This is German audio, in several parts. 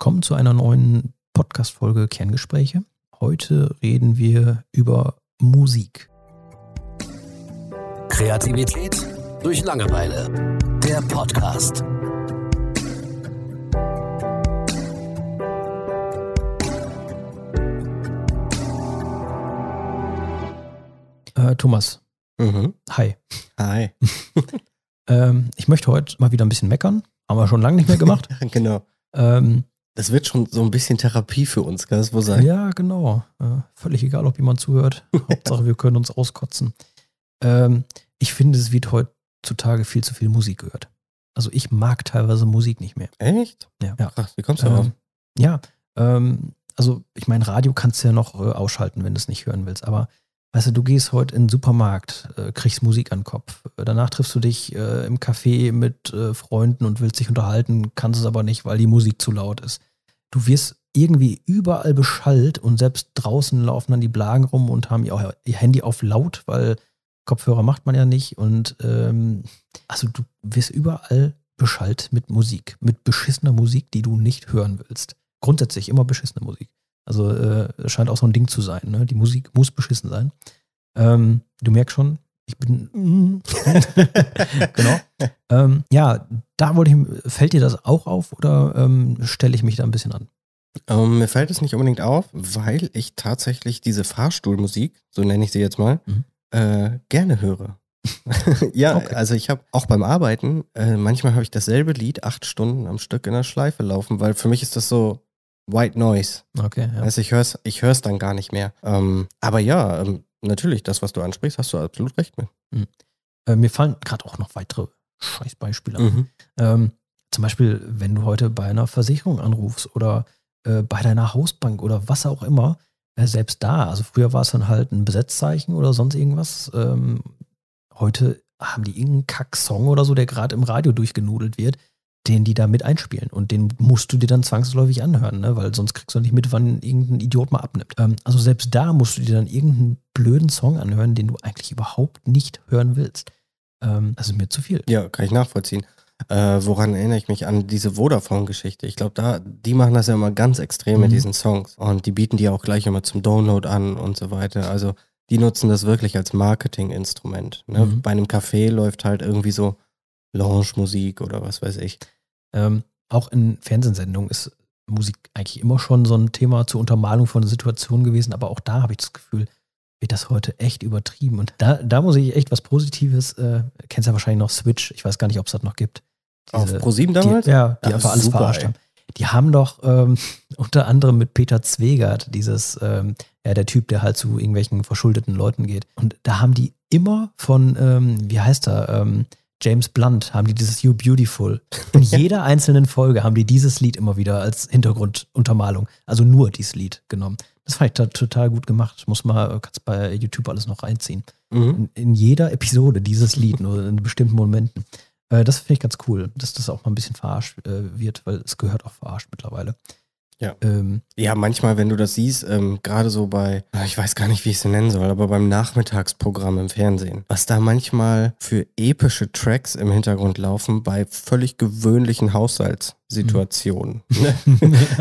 willkommen zu einer neuen Podcast-Folge Kerngespräche. Heute reden wir über Musik. Kreativität durch Langeweile. Der Podcast. Äh, Thomas, Mhm. hi. Hi. Ähm, ich möchte heute mal wieder ein bisschen meckern. Haben wir schon lange nicht mehr gemacht. genau. ähm, Das wird schon so ein bisschen Therapie für uns, kann das wohl sein? ja, genau. Äh, völlig egal, ob jemand zuhört. Hauptsache, wir können uns auskotzen. Ähm, ich finde, es wird heutzutage viel zu viel Musik gehört. Also ich mag teilweise Musik nicht mehr. Echt? Ja. ja. Krass, wie kommst du darauf? Ähm, ja, ähm, also ich meine, Radio kannst du ja noch äh, ausschalten, wenn du es nicht hören willst. Aber weißt du, du gehst heute in den Supermarkt, äh, kriegst Musik an den Kopf. Äh, Danach triffst du dich äh, im Café mit äh, Freunden und willst dich unterhalten, kannst es aber nicht, weil die Musik zu laut ist. Du wirst irgendwie überall beschallt und selbst draußen laufen dann die Blagen rum und haben ihr, Handy auf laut, weil Kopfhörer macht man ja nicht. Und ähm, also du wirst überall beschallt mit Musik, mit beschissener Musik, die du nicht hören willst. Grundsätzlich immer beschissene Musik. Also äh, es scheint auch so ein Ding zu sein. Ne? Die Musik muss beschissen sein. Ähm, du merkst schon, ich bin. genau. Ähm, ja, da wollte ich. Fällt dir das auch auf oder ähm, stelle ich mich da ein bisschen an? Ähm, mir fällt es nicht unbedingt auf, weil ich tatsächlich diese Fahrstuhlmusik, so nenne ich sie jetzt mal, Mhm. äh, gerne höre. ja, Okay. also ich habe auch beim Arbeiten, äh, manchmal habe ich dasselbe Lied acht Stunden am Stück in der Schleife laufen, weil für mich ist das so White Noise. Okay, ja. Also ich höre es ich hör's dann gar nicht mehr. Ähm, aber ja, ähm, natürlich, das, was du ansprichst, hast du absolut recht mit. Äh, mir fallen gerade auch noch weitere Scheißbeispiele an. Ähm, zum Beispiel, wenn du heute bei einer Versicherung anrufst oder äh, bei deiner Hausbank oder was auch immer, äh, selbst da, also früher war es dann halt ein Besetzzeichen oder sonst irgendwas. Ähm, heute haben die irgendeinen Kack-Song oder so, der gerade im Radio durchgenudelt wird, den die da mit einspielen. Und den musst du dir dann zwangsläufig anhören, ne? weil sonst kriegst du nicht mit, wann irgendein Idiot mal abnimmt. Ähm, also selbst da musst du dir dann irgendeinen blöden Song anhören, den du eigentlich überhaupt nicht hören willst. Ähm, das ist mir zu viel. Ja, kann ich nachvollziehen. Äh, woran erinnere ich mich an diese Vodafone-Geschichte? Ich glaube, da, die machen das ja immer ganz extrem mit Mhm. diesen Songs. Und die bieten die auch gleich immer zum Download an und so weiter. Also die nutzen das wirklich als Marketinginstrument. Ne? Mhm. Bei einem Café läuft halt irgendwie so Lounge-Musik oder was weiß ich. Ähm, auch in Fernsehsendungen ist Musik eigentlich immer schon so ein Thema zur Untermalung von Situationen gewesen, aber auch da habe ich das Gefühl, wird das heute echt übertrieben. Und da, da muss ich echt was Positives, äh, kennst ja wahrscheinlich noch Switch, ich weiß gar nicht, ob es das noch gibt. Auf Diese- ProSieben damals? Die, ja, die Ja, einfach alles super, verarscht ey. haben. Die haben doch ähm, unter anderem mit Peter Zwegert, dieses, ähm, ja, der Typ, der halt zu irgendwelchen verschuldeten Leuten geht. Und da haben die immer von, ähm, wie heißt er, ähm, James Blunt, haben die dieses You Beautiful. In jeder einzelnen Folge haben die dieses Lied immer wieder als Hintergrunduntermalung, also nur dieses Lied genommen. Das fand ich total gut gemacht. Muss mal, kannst bei YouTube alles noch reinziehen Mhm. in, in jeder Episode dieses Lied, nur in bestimmten Momenten. Äh, das finde ich ganz cool, dass das auch mal ein bisschen verarscht äh, wird, weil es gehört auch verarscht mittlerweile. Ja. Ähm, Ja, manchmal, wenn du das siehst, ähm, gerade so bei, ah, ich weiß gar nicht, wie ich es nennen soll, aber beim Nachmittagsprogramm im Fernsehen, was da manchmal für epische Tracks im Hintergrund laufen bei völlig gewöhnlichen Haushaltssituationen.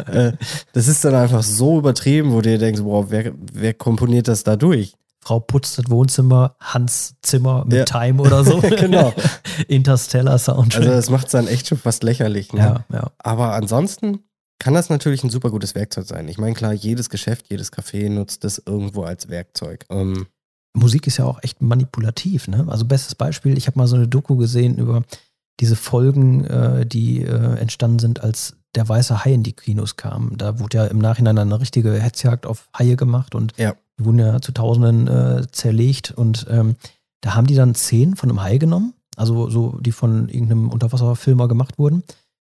Äh, das ist dann einfach so übertrieben, wo du dir denkst, boah, wer, wer komponiert das da durch? Frau putzt das Wohnzimmer, Hans Zimmer mit Ja. Time oder so. Genau. Interstellar Soundtrack. Also das macht es dann echt schon fast lächerlich. Ne? ja, ja. Aber ansonsten kann das natürlich ein super gutes Werkzeug sein. Ich meine, klar, jedes Geschäft, jedes Café nutzt das irgendwo als Werkzeug. Ähm, Musik ist ja auch echt manipulativ, ne? Also bestes Beispiel, ich habe mal so eine Doku gesehen über diese Folgen, äh, die äh, entstanden sind, als der weiße Hai in die Kinos kam. Da wurde ja im Nachhinein eine richtige Hetzjagd auf Haie gemacht und Ja. die wurden ja zu Tausenden äh, zerlegt und ähm, da haben die dann Szenen von einem Hai genommen, also so, die von irgendeinem Unterwasserfilmer gemacht wurden.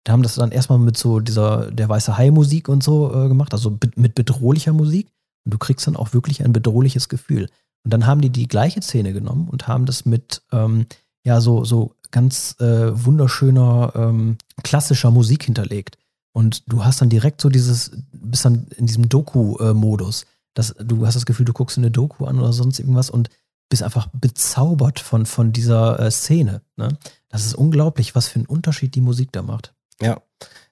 Da haben das dann erstmal mit so dieser der weiße Hai Musik und so äh, gemacht, also mit bedrohlicher Musik. Und du kriegst dann auch wirklich ein bedrohliches Gefühl. Und dann haben die die gleiche Szene genommen und haben das mit ähm, ja so so ganz äh, wunderschöner ähm, klassischer Musik hinterlegt. Und du hast dann direkt so dieses, bist dann in diesem Doku-Modus. dass du hast das Gefühl, du guckst eine Doku an oder sonst irgendwas und bist einfach bezaubert von, von dieser äh, Szene. Ne? Das ist unglaublich, was für einen Unterschied die Musik da macht. Ja.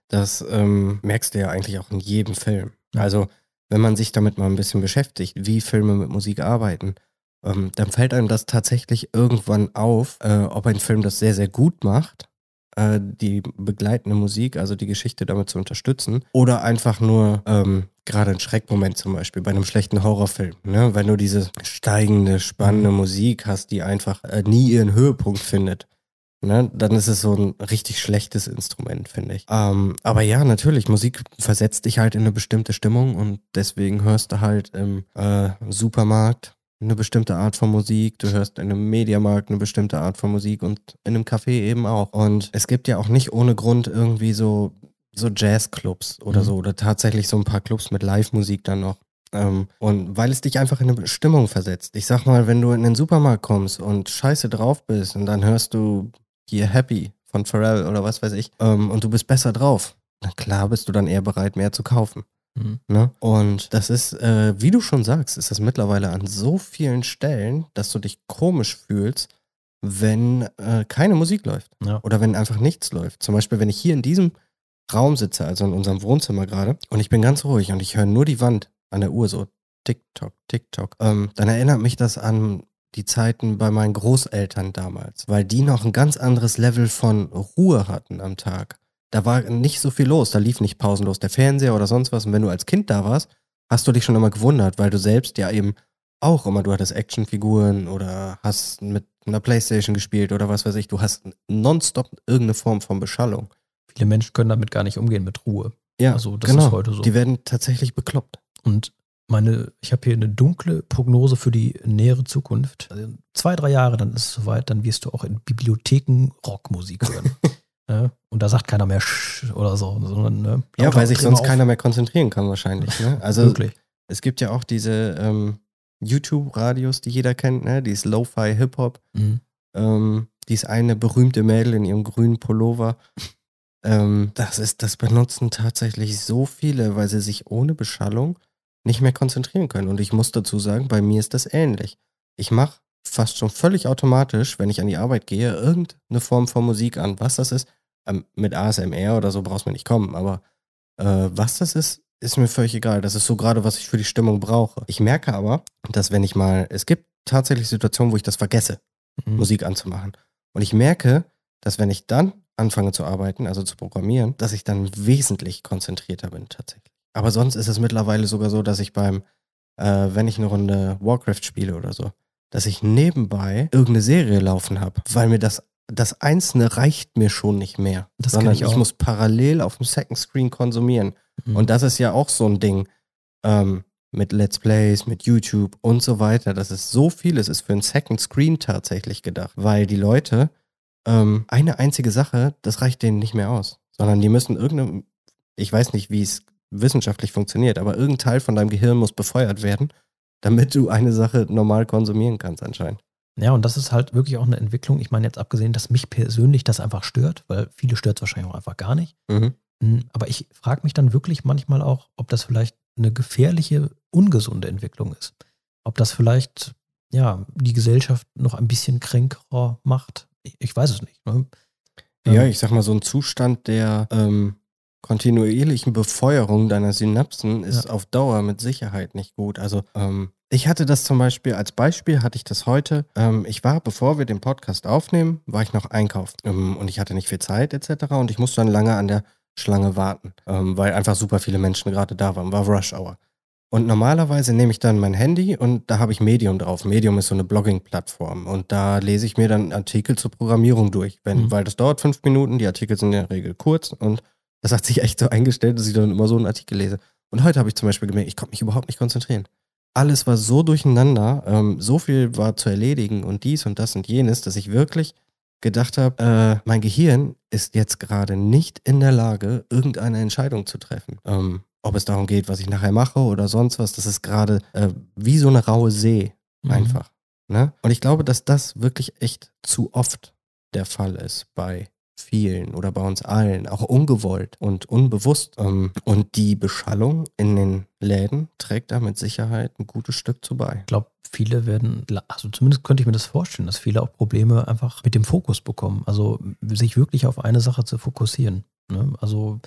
Das ähm, merkst du ja eigentlich auch in jedem Film. Ja. Also, wenn man sich damit mal ein bisschen beschäftigt, wie Filme mit Musik arbeiten, ähm, dann fällt einem das tatsächlich irgendwann auf, äh, ob ein Film das sehr, sehr gut macht, äh, die begleitende Musik, also die Geschichte damit zu unterstützen, oder einfach nur ähm, gerade ein Schreckmoment zum Beispiel bei einem schlechten Horrorfilm, ne? wenn du diese steigende, spannende Musik hast, die einfach äh, nie ihren Höhepunkt findet. Ne, dann ist es so ein richtig schlechtes Instrument, finde ich. Ähm, aber ja, natürlich, Musik versetzt dich halt in eine bestimmte Stimmung und deswegen hörst du halt im äh, Supermarkt eine bestimmte Art von Musik, du hörst in einem Mediamarkt eine bestimmte Art von Musik und in einem Café eben auch. Und es gibt ja auch nicht ohne Grund irgendwie so, so Jazzclubs oder Mhm. so oder tatsächlich so ein paar Clubs mit Live-Musik dann noch. Ähm, und weil es dich einfach in eine Stimmung versetzt. Ich sag mal, wenn du in den Supermarkt kommst und scheiße drauf bist und dann hörst du hier Happy von Pharrell oder was weiß ich ähm, und du bist besser drauf, na klar bist du dann eher bereit, mehr zu kaufen. Mhm. Ne? Und das ist, äh, wie du schon sagst, ist das mittlerweile an so vielen Stellen, dass du dich komisch fühlst, wenn äh, keine Musik läuft Ja. oder wenn einfach nichts läuft. Zum Beispiel, wenn ich hier in diesem Raum sitze, also in unserem Wohnzimmer gerade, und ich bin ganz ruhig und ich höre nur die Wand an der Uhr so TikTok, TikTok, ähm, dann erinnert mich das an die Zeiten bei meinen Großeltern damals, weil die noch ein ganz anderes Level von Ruhe hatten am Tag. Da war nicht so viel los, da lief nicht pausenlos der Fernseher oder sonst was. Und wenn du als Kind da warst, hast du dich schon immer gewundert, weil du selbst ja eben auch immer, du hattest Actionfiguren oder hast mit einer Playstation gespielt oder was weiß ich, du hast nonstop irgendeine Form von Beschallung. Viele Menschen können damit gar nicht umgehen mit Ruhe. Ja, Also, das genau. ist heute so. Die werden tatsächlich bekloppt. Und meine, ich habe hier eine dunkle Prognose für die nähere Zukunft. Also zwei, drei Jahre, dann ist es soweit, dann wirst du auch in Bibliotheken Rockmusik hören. ja? Und da sagt keiner mehr Sch oder so, sondern ne, Ja, weil sich sonst auf. keiner mehr konzentrieren kann wahrscheinlich. Ne? Also Wirklich. es gibt ja auch diese ähm, YouTube-Radios, die jeder kennt, ne? dieses Lo-Fi Hip-Hop. Mhm. Ähm, dies eine berühmte Mädel in ihrem grünen Pullover. Ähm, das ist, das benutzen tatsächlich so viele, weil sie sich ohne Beschallung nicht mehr konzentrieren können. Und ich muss dazu sagen, bei mir ist das ähnlich. Ich mache fast schon völlig automatisch, wenn ich an die Arbeit gehe, irgendeine Form von Musik an. Was das ist, ähm, mit ASMR oder so brauchst du mir nicht kommen, aber äh, was das ist, ist mir völlig egal. Das ist so gerade, was ich für die Stimmung brauche. Ich merke aber, dass wenn ich mal, es gibt tatsächlich Situationen, wo ich das vergesse. Mhm. Musik anzumachen. Und ich merke, dass wenn ich dann anfange zu arbeiten, also zu programmieren, dass ich dann wesentlich konzentrierter bin tatsächlich. Aber sonst ist es mittlerweile sogar so, dass ich beim, äh, wenn ich eine Runde Warcraft spiele oder so, dass ich nebenbei irgendeine Serie laufen habe, weil mir das das Einzelne reicht mir schon nicht mehr, Das sondern ich ich, muss parallel auf dem Second Screen konsumieren. Mhm. Und das ist ja auch so ein Ding ähm, mit Let's Plays, mit YouTube und so weiter. Das ist so viel, es ist für ein Second Screen tatsächlich gedacht, weil die Leute ähm, eine einzige Sache, das reicht denen nicht mehr aus, sondern die müssen irgendeine, ich weiß nicht, wie es wissenschaftlich funktioniert, aber irgendein Teil von deinem Gehirn muss befeuert werden, damit du eine Sache normal konsumieren kannst anscheinend. Ja, und das ist halt wirklich auch eine Entwicklung. Ich meine, jetzt abgesehen, dass mich persönlich das einfach stört, weil viele stört es wahrscheinlich auch einfach gar nicht. Mhm. Mm, Aber ich frage mich dann wirklich manchmal auch, ob das vielleicht eine gefährliche, ungesunde Entwicklung ist. Ob das vielleicht, ja, die Gesellschaft noch ein bisschen kränker macht. Ich, ich weiß es nicht. Ne? Ja, Ähm, ich sag mal, so ein Zustand der ähm, kontinuierlichen Befeuerung deiner Synapsen ist Ja. auf Dauer mit Sicherheit nicht gut. Also ähm, ich hatte das zum Beispiel, als Beispiel hatte ich das heute. Ähm, ich war, bevor wir den Podcast aufnehmen, war ich noch einkaufen ähm, und ich hatte nicht viel Zeit etc. Und ich musste dann lange an der Schlange warten, ähm, weil einfach super viele Menschen gerade da waren. War Rush Hour. Und normalerweise nehme ich dann mein Handy und da habe ich Medium drauf. Medium ist so eine Blogging-Plattform und da lese ich mir dann Artikel zur Programmierung durch, wenn, Mhm. weil das dauert fünf Minuten, die Artikel sind in der Regel kurz und das hat sich echt so eingestellt, dass ich dann immer so einen Artikel lese. Und heute habe ich zum Beispiel gemerkt, ich konnte mich überhaupt nicht konzentrieren. Alles war so durcheinander, ähm, so viel war zu erledigen und dies und das und jenes, dass ich wirklich gedacht habe, äh, mein Gehirn ist jetzt gerade nicht in der Lage, irgendeine Entscheidung zu treffen. Ähm, ob es darum geht, was ich nachher mache oder sonst was, das ist gerade äh, wie so eine raue See mhm. einfach. Ne? Und ich glaube, dass das wirklich echt zu oft der Fall ist bei vielen oder bei uns allen, auch ungewollt und unbewusst. Ähm, und die Beschallung in den Läden trägt da mit Sicherheit ein gutes Stück zu bei. Ich glaube, viele werden, also zumindest könnte ich mir das vorstellen, dass viele auch Probleme einfach mit dem Fokus bekommen. Also sich wirklich auf eine Sache zu fokussieren. Ne? Also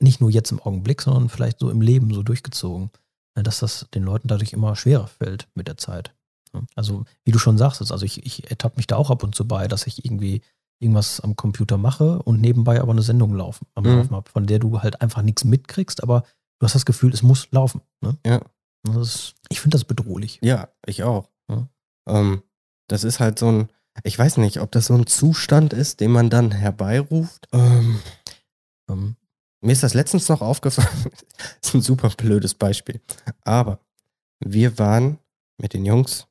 nicht nur jetzt im Augenblick, sondern vielleicht so im Leben so durchgezogen, ne, dass das den Leuten dadurch immer schwerer fällt mit der Zeit. Ne. Also, wie du schon sagst, also ich, ich ertappe mich da auch ab und zu bei, dass ich irgendwie irgendwas am Computer mache und nebenbei aber eine Sendung laufen, am Mhm. Laufen habe, von der du halt einfach nichts mitkriegst, aber du hast das Gefühl, es muss laufen. Ne? Ja. Das ist, ich finde das bedrohlich. Ja, ich auch. Ja. Ähm, das ist halt so ein, ich weiß nicht, ob das so ein Zustand ist, den man dann herbeiruft. Ähm, Ähm, mir ist das letztens noch aufgefallen. das ist ein super blödes Beispiel. Aber wir waren mit den Jungs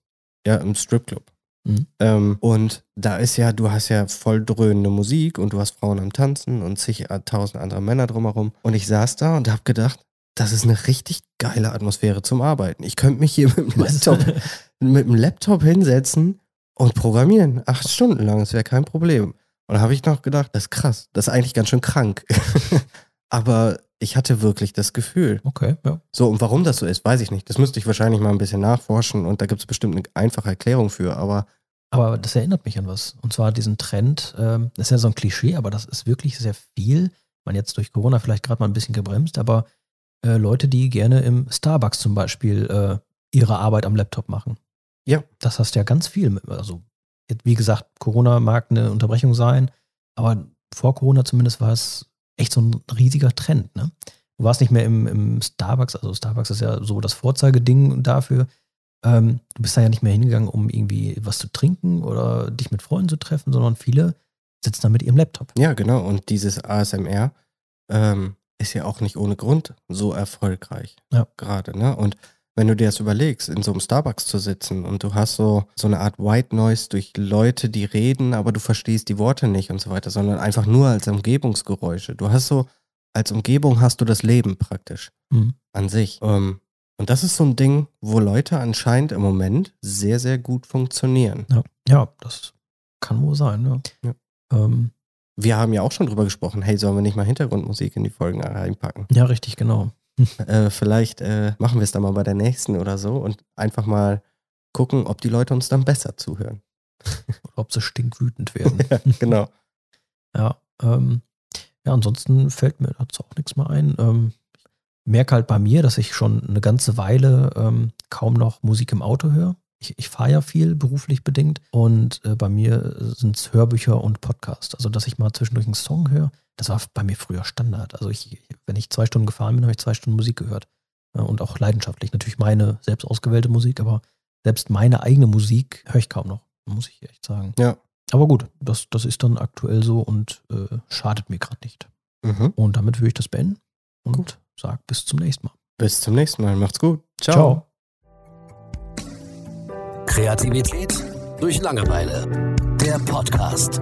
ja im Stripclub. Mhm. Ähm, und da ist ja, du hast ja voll dröhnende Musik und du hast Frauen am Tanzen und zig äh, tausend andere Männer drumherum. Und ich saß da und habe gedacht, das ist eine richtig geile Atmosphäre zum Arbeiten. Ich könnte mich hier mit dem Laptop mit dem Laptop hinsetzen und programmieren. Acht Stunden lang, das wäre kein Problem. Und da habe ich noch gedacht, das ist krass, das ist eigentlich ganz schön krank. Aber ich hatte wirklich das Gefühl. okay, ja. So, und warum das so ist, weiß ich nicht. Das müsste ich wahrscheinlich mal ein bisschen nachforschen und da gibt es bestimmt eine einfache Erklärung für, aber Aber das erinnert mich an was. Und zwar diesen Trend, ähm, das ist ja so ein Klischee, aber das ist wirklich sehr viel. Man jetzt durch Corona vielleicht gerade mal ein bisschen gebremst, aber äh, Leute, die gerne im Starbucks zum Beispiel äh, ihre Arbeit am Laptop machen. Ja. Das hast ja ganz viel. mit- Also, wie gesagt, Corona mag eine Unterbrechung sein, aber vor Corona zumindest war es echt so ein riesiger Trend. Ne? Du warst nicht mehr im, im Starbucks, also Starbucks ist ja so das Vorzeigeding dafür. Ähm, du bist da ja nicht mehr hingegangen, um irgendwie was zu trinken oder dich mit Freunden zu treffen, sondern viele sitzen da mit ihrem Laptop. ja, genau. Und dieses ASMR ähm, ist ja auch nicht ohne Grund so erfolgreich. Ja. Gerade, ne? Und wenn du dir das überlegst, in so einem Starbucks zu sitzen und du hast so, so eine Art White Noise durch Leute, die reden, aber du verstehst die Worte nicht und so weiter, sondern einfach nur als Umgebungsgeräusche. Du hast so, als Umgebung hast du das Leben praktisch. Mhm. an sich. Ähm, und das ist so ein Ding, wo Leute anscheinend im Moment sehr, sehr gut funktionieren. Ja. ja, das kann wohl sein. Ja. Ja. Ähm, Wir haben ja auch schon drüber gesprochen, hey, sollen wir nicht mal Hintergrundmusik in die Folgen reinpacken? ja, richtig, genau. Äh, vielleicht äh, machen wir es dann mal bei der nächsten oder so und einfach mal gucken, ob die Leute uns dann besser zuhören. Oder ob sie stinkwütend werden. ja, genau. Ja, ähm, ja, ansonsten fällt mir dazu auch nichts mehr ein. Ähm, ich merke halt bei mir, dass ich schon eine ganze Weile ähm, kaum noch Musik im Auto höre. Ich, ich fahre ja viel beruflich bedingt und äh, bei mir sind es Hörbücher und Podcasts. Also, dass ich mal zwischendurch einen Song höre, das war bei mir früher Standard. Also, ich, wenn ich zwei Stunden gefahren bin, habe ich zwei Stunden Musik gehört. Ja, und auch leidenschaftlich. Natürlich meine selbst ausgewählte Musik, aber selbst meine eigene Musik höre ich kaum noch, muss ich echt sagen. Ja. Aber gut, das, das ist dann aktuell so und äh, schadet mir gerade nicht. Mhm. Und damit würde ich das beenden und Gut. sag bis zum nächsten Mal. Bis zum nächsten Mal. Macht's gut. Ciao. Kreativität durch Langeweile. Der Podcast.